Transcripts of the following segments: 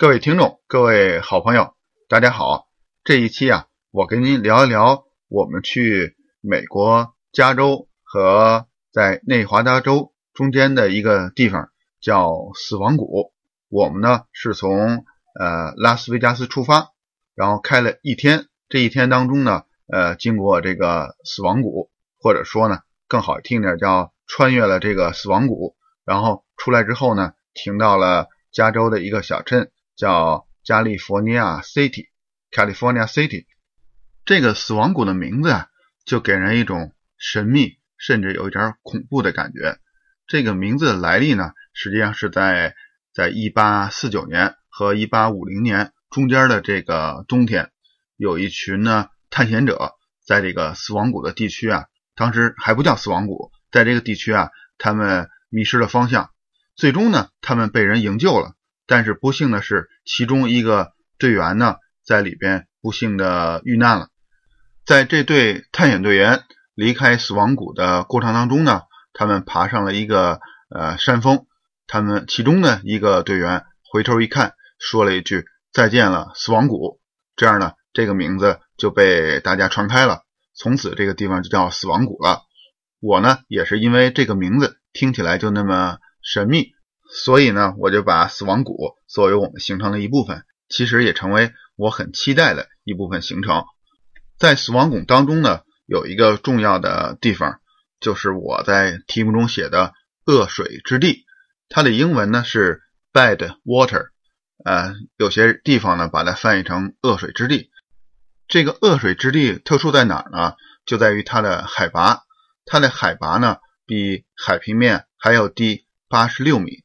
各位听众，各位好朋友，大家好。这一期啊，我跟您聊一聊我们去美国加州和在内华达州中间的一个地方，叫死亡谷。我们呢是从呃拉斯维加斯出发，然后开了一天。这一天当中呢，呃，经过这个死亡谷，或者说呢更好听点叫穿越了这个死亡谷，然后出来之后呢，停到了加州的一个小镇。叫加利福尼亚 City，California City，这个死亡谷的名字啊，就给人一种神秘，甚至有一点恐怖的感觉。这个名字的来历呢，实际上是在在1849年和1850年中间的这个冬天，有一群呢探险者在这个死亡谷的地区啊，当时还不叫死亡谷，在这个地区啊，他们迷失了方向，最终呢，他们被人营救了。但是不幸的是，其中一个队员呢，在里边不幸的遇难了。在这队探险队员离开死亡谷的过程当中呢，他们爬上了一个呃山峰。他们其中的一个队员回头一看，说了一句“再见了，死亡谷”。这样呢，这个名字就被大家传开了。从此，这个地方就叫死亡谷了。我呢，也是因为这个名字听起来就那么神秘。所以呢，我就把死亡谷作为我们行程的一部分，其实也成为我很期待的一部分行程。在死亡谷当中呢，有一个重要的地方，就是我在题目中写的“恶水之地”，它的英文呢是 “bad water”，呃，有些地方呢把它翻译成“恶水之地”。这个恶水之地特殊在哪儿呢？就在于它的海拔，它的海拔呢比海平面还要低八十六米。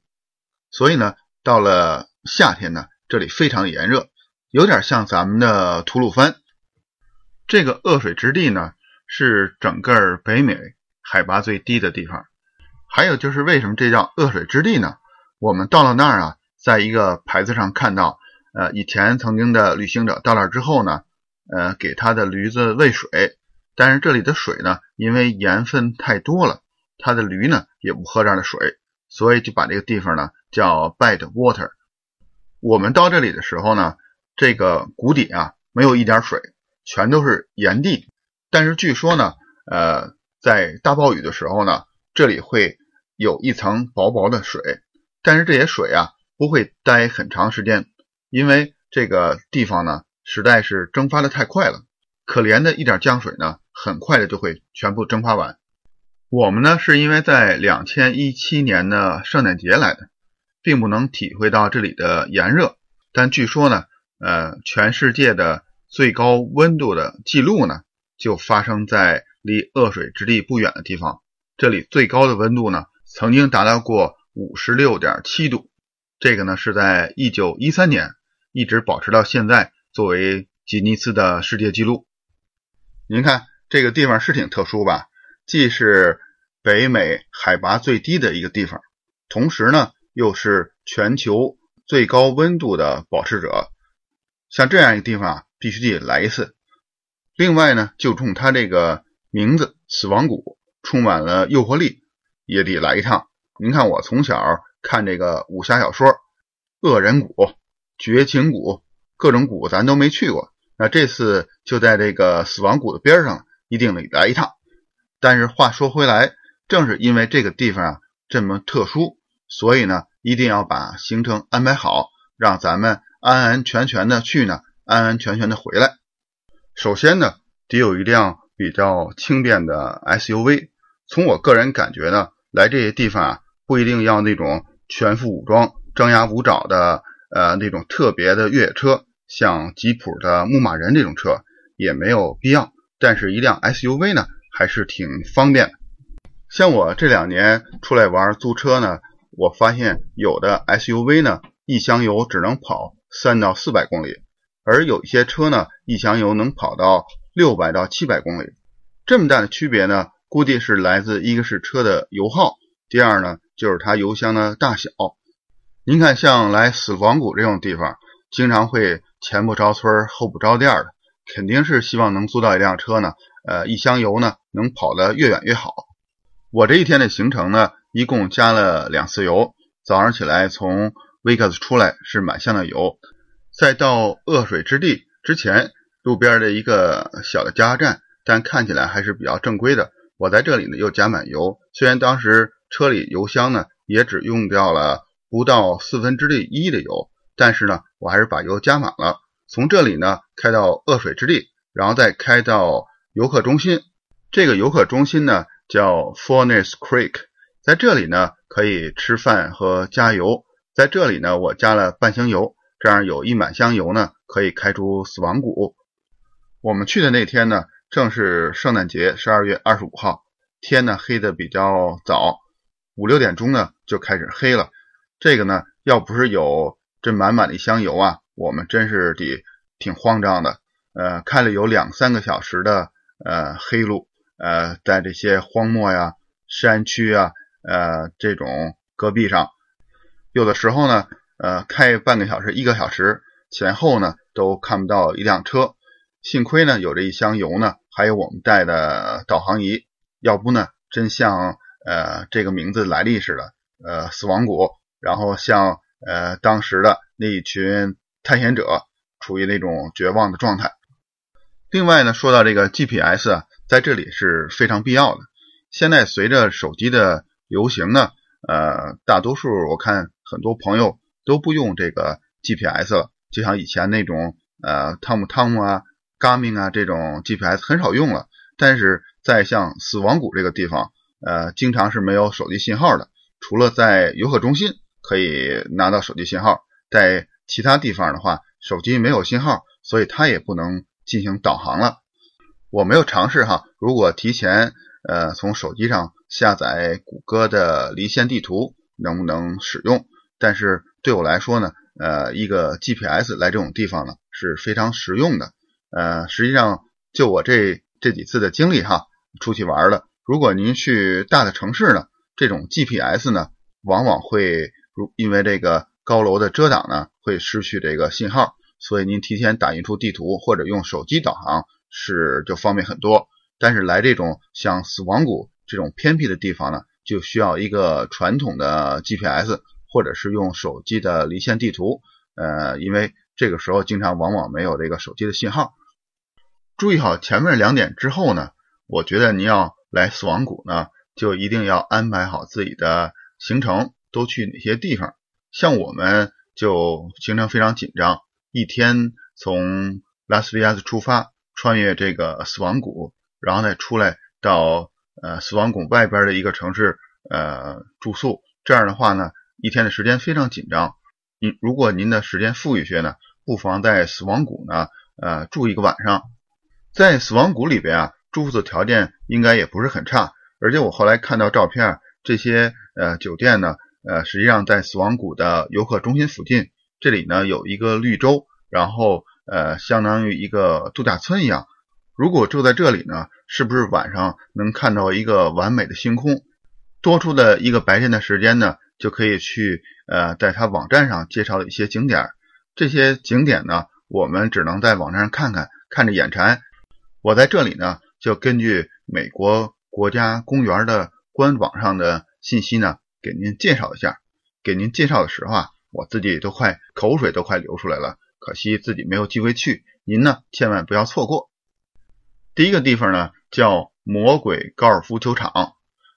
所以呢，到了夏天呢，这里非常炎热，有点像咱们的吐鲁番。这个恶水之地呢，是整个北美海拔最低的地方。还有就是为什么这叫恶水之地呢？我们到了那儿啊，在一个牌子上看到，呃，以前曾经的旅行者到那儿之后呢，呃，给他的驴子喂水，但是这里的水呢，因为盐分太多了，他的驴呢也不喝这样的水，所以就把这个地方呢。叫 bad water。我们到这里的时候呢，这个谷底啊没有一点水，全都是岩地。但是据说呢，呃，在大暴雨的时候呢，这里会有一层薄薄的水。但是这些水啊不会待很长时间，因为这个地方呢实在是蒸发的太快了。可怜的一点降水呢，很快的就会全部蒸发完。我们呢是因为在两千一七年的圣诞节来的。并不能体会到这里的炎热，但据说呢，呃，全世界的最高温度的记录呢，就发生在离恶水之地不远的地方。这里最高的温度呢，曾经达到过五十六点七度，这个呢是在一九一三年一直保持到现在，作为吉尼斯的世界纪录。您看这个地方是挺特殊吧？既是北美海拔最低的一个地方，同时呢。又是全球最高温度的保持者，像这样一个地方啊，必须得来一次。另外呢，就冲它这个名字“死亡谷”充满了诱惑力，也得来一趟。您看，我从小看这个武侠小说，恶人谷、绝情谷，各种谷咱都没去过。那这次就在这个死亡谷的边上，一定得来一趟。但是话说回来，正是因为这个地方啊这么特殊。所以呢，一定要把行程安排好，让咱们安安全全的去呢，安安全全的回来。首先呢，得有一辆比较轻便的 SUV。从我个人感觉呢，来这些地方啊，不一定要那种全副武装、张牙舞爪的，呃，那种特别的越野车，像吉普的牧马人这种车也没有必要。但是，一辆 SUV 呢，还是挺方便的。像我这两年出来玩租车呢。我发现有的 SUV 呢，一箱油只能跑三到四百公里，而有一些车呢，一箱油能跑到六百到七百公里。这么大的区别呢，估计是来自一个是车的油耗，第二呢就是它油箱的大小。您看，像来死亡谷这种地方，经常会前不着村后不着店的，肯定是希望能租到一辆车呢，呃，一箱油呢能跑得越远越好。我这一天的行程呢。一共加了两次油，早上起来从维克斯出来是满箱的油。在到恶水之地之前，路边的一个小的加油站，但看起来还是比较正规的。我在这里呢又加满油，虽然当时车里油箱呢也只用掉了不到四分之一的油，但是呢我还是把油加满了。从这里呢开到恶水之地，然后再开到游客中心。这个游客中心呢叫 Furnace Creek，在这里呢可以吃饭和加油。在这里呢我加了半箱油，这样有一满箱油呢可以开出死亡谷。我们去的那天呢。正是圣诞节，十二月二十五号，天呢黑的比较早，五六点钟呢就开始黑了。这个呢，要不是有这满满的一箱油啊，我们真是得挺慌张的。呃，开了有两三个小时的呃黑路，呃，在这些荒漠呀、山区啊、呃这种戈壁上，有的时候呢，呃，开半个小时、一个小时前后呢都看不到一辆车。幸亏呢有这一箱油呢。还有我们带的导航仪，要不呢，真像呃这个名字来历似的，呃死亡谷，然后像呃当时的那一群探险者处于那种绝望的状态。另外呢，说到这个 GPS 啊，在这里是非常必要的。现在随着手机的游行呢，呃，大多数我看很多朋友都不用这个 GPS 了，就像以前那种呃汤姆汤姆啊。Garmin 啊，这种 GPS 很少用了，但是在像死亡谷这个地方，呃，经常是没有手机信号的。除了在游客中心可以拿到手机信号，在其他地方的话，手机没有信号，所以它也不能进行导航了。我没有尝试哈，如果提前呃从手机上下载谷歌的离线地图，能不能使用？但是对我来说呢，呃，一个 GPS 来这种地方呢是非常实用的。呃，实际上就我这这几次的经历哈，出去玩了。如果您去大的城市呢，这种 GPS 呢，往往会如因为这个高楼的遮挡呢，会失去这个信号。所以您提前打印出地图或者用手机导航是就方便很多。但是来这种像死亡谷这种偏僻的地方呢，就需要一个传统的 GPS 或者是用手机的离线地图。呃，因为这个时候经常往往没有这个手机的信号。注意好前面两点之后呢，我觉得您要来死亡谷呢，就一定要安排好自己的行程，都去哪些地方。像我们就行程非常紧张，一天从拉斯维加斯出发，穿越这个死亡谷，然后再出来到呃死亡谷外边的一个城市呃住宿。这样的话呢，一天的时间非常紧张。您如果您的时间富裕些呢，不妨在死亡谷呢呃住一个晚上。在死亡谷里边啊，住宿的条件应该也不是很差，而且我后来看到照片，这些呃酒店呢，呃实际上在死亡谷的游客中心附近，这里呢有一个绿洲，然后呃相当于一个度假村一样。如果住在这里呢，是不是晚上能看到一个完美的星空？多出的一个白天的时间呢，就可以去呃在他网站上介绍的一些景点，这些景点呢，我们只能在网站上看看，看着眼馋。我在这里呢，就根据美国国家公园的官网上的信息呢，给您介绍一下。给您介绍的时候啊，我自己都快口水都快流出来了，可惜自己没有机会去。您呢，千万不要错过。第一个地方呢，叫魔鬼高尔夫球场。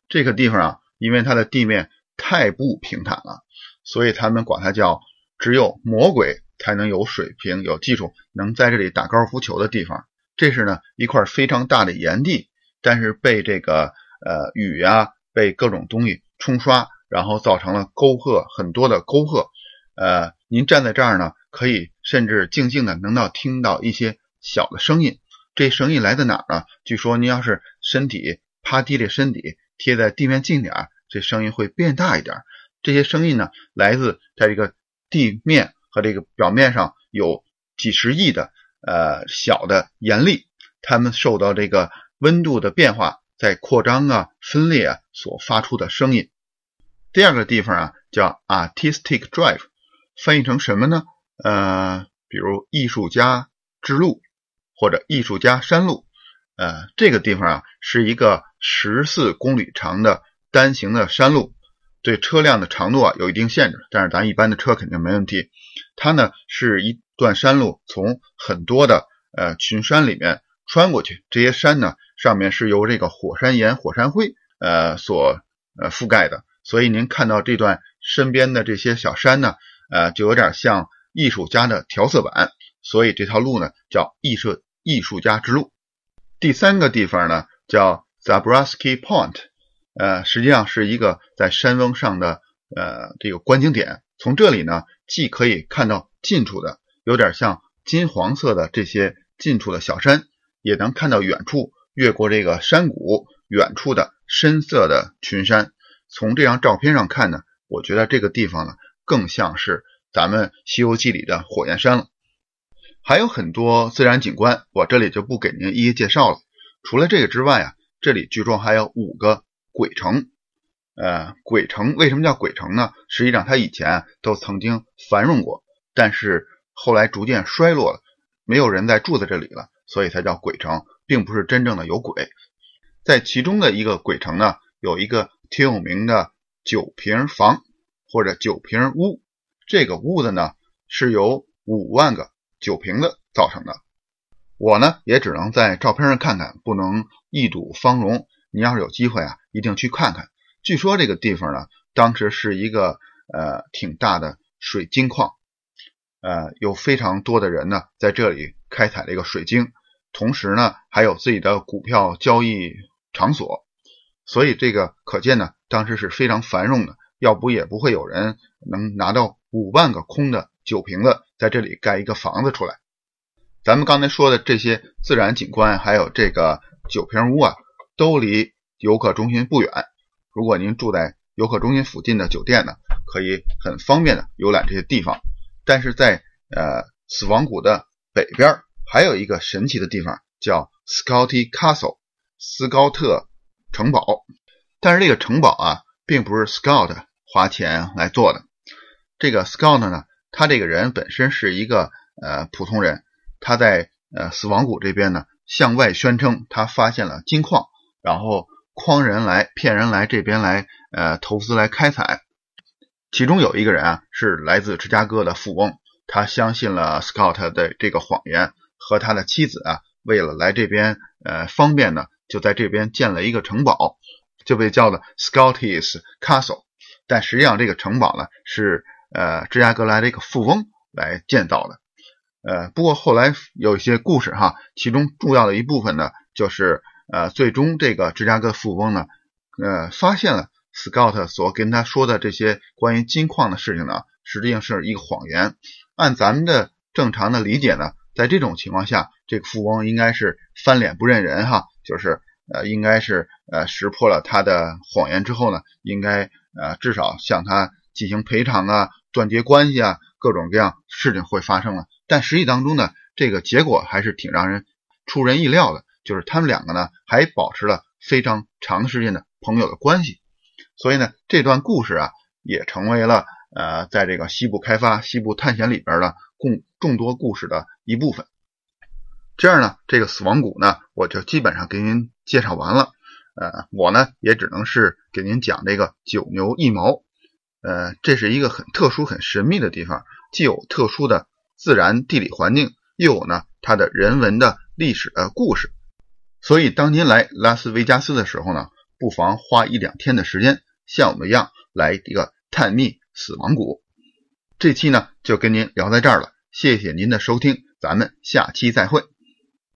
这个地方啊，因为它的地面太不平坦了，所以他们管它叫只有魔鬼才能有水平、有技术，能在这里打高尔夫球的地方。这是呢一块非常大的岩地，但是被这个呃雨呀，被各种东西冲刷，然后造成了沟壑很多的沟壑。呃，您站在这儿呢，可以甚至静静的能到听到一些小的声音。这声音来自哪儿呢？据说您要是身体趴低着身体贴在地面近点儿，这声音会变大一点。这些声音呢，来自在这个地面和这个表面上有几十亿的。呃，小的岩粒，它们受到这个温度的变化，在扩张啊、分裂啊所发出的声音。第二个地方啊，叫 Artistic Drive，翻译成什么呢？呃，比如艺术家之路或者艺术家山路。呃，这个地方啊，是一个十四公里长的单行的山路，对车辆的长度啊有一定限制，但是咱一般的车肯定没问题。它呢是一段山路，从很多的呃群山里面穿过去，这些山呢上面是由这个火山岩、火山灰呃所呃覆盖的，所以您看到这段身边的这些小山呢，呃就有点像艺术家的调色板，所以这条路呢叫艺术艺术家之路。第三个地方呢叫 Zabriskie Point，呃，实际上是一个在山峰上的呃这个观景点。从这里呢，既可以看到近处的有点像金黄色的这些近处的小山，也能看到远处越过这个山谷远处的深色的群山。从这张照片上看呢，我觉得这个地方呢更像是咱们《西游记》里的火焰山了。还有很多自然景观，我这里就不给您一一介绍了。除了这个之外啊，这里据说还有五个鬼城。呃，鬼城为什么叫鬼城呢？实际上它以前都曾经繁荣过，但是后来逐渐衰落了，没有人再住在这里了，所以才叫鬼城，并不是真正的有鬼。在其中的一个鬼城呢，有一个挺有名的九平房或者九平屋，这个屋子呢是由五万个。酒瓶子造成的，我呢也只能在照片上看看，不能一睹芳容。你要是有机会啊，一定去看看。据说这个地方呢，当时是一个呃挺大的水晶矿，呃有非常多的人呢在这里开采这个水晶，同时呢还有自己的股票交易场所，所以这个可见呢当时是非常繁荣的，要不也不会有人能拿到五万个空的。酒瓶子在这里盖一个房子出来。咱们刚才说的这些自然景观，还有这个酒瓶屋啊，都离游客中心不远。如果您住在游客中心附近的酒店呢，可以很方便的游览这些地方。但是在呃死亡谷的北边，还有一个神奇的地方叫 Scotty Castle 斯高特城堡。但是这个城堡啊，并不是 Scott 花钱来做的。这个 Scott 呢？他这个人本身是一个呃普通人，他在呃死亡谷这边呢，向外宣称他发现了金矿，然后诓人来骗人来这边来呃投资来开采。其中有一个人啊是来自芝加哥的富翁，他相信了 Scott 的这个谎言，和他的妻子啊为了来这边呃方便呢，就在这边建了一个城堡，就被叫的 Scotty's Castle。但实际上这个城堡呢是。呃，芝加哥来的一个富翁来建造的。呃，不过后来有一些故事哈，其中重要的一部分呢，就是呃，最终这个芝加哥富翁呢，呃，发现了 Scott 所跟他说的这些关于金矿的事情呢，实际上是一个谎言。按咱们的正常的理解呢，在这种情况下，这个富翁应该是翻脸不认人哈，就是呃，应该是呃识破了他的谎言之后呢，应该呃至少向他进行赔偿啊。断绝关系啊，各种各样事情会发生了。但实际当中呢，这个结果还是挺让人出人意料的，就是他们两个呢还保持了非常长时间的朋友的关系。所以呢，这段故事啊也成为了呃在这个西部开发、西部探险里边的共众多故事的一部分。这样呢，这个死亡谷呢，我就基本上给您介绍完了。呃，我呢也只能是给您讲这个九牛一毛。呃，这是一个很特殊、很神秘的地方，既有特殊的自然地理环境，又有呢它的人文的历史的故事。所以，当您来拉斯维加斯的时候呢，不妨花一两天的时间，像我们一样来一个探秘死亡谷。这期呢就跟您聊在这儿了，谢谢您的收听，咱们下期再会。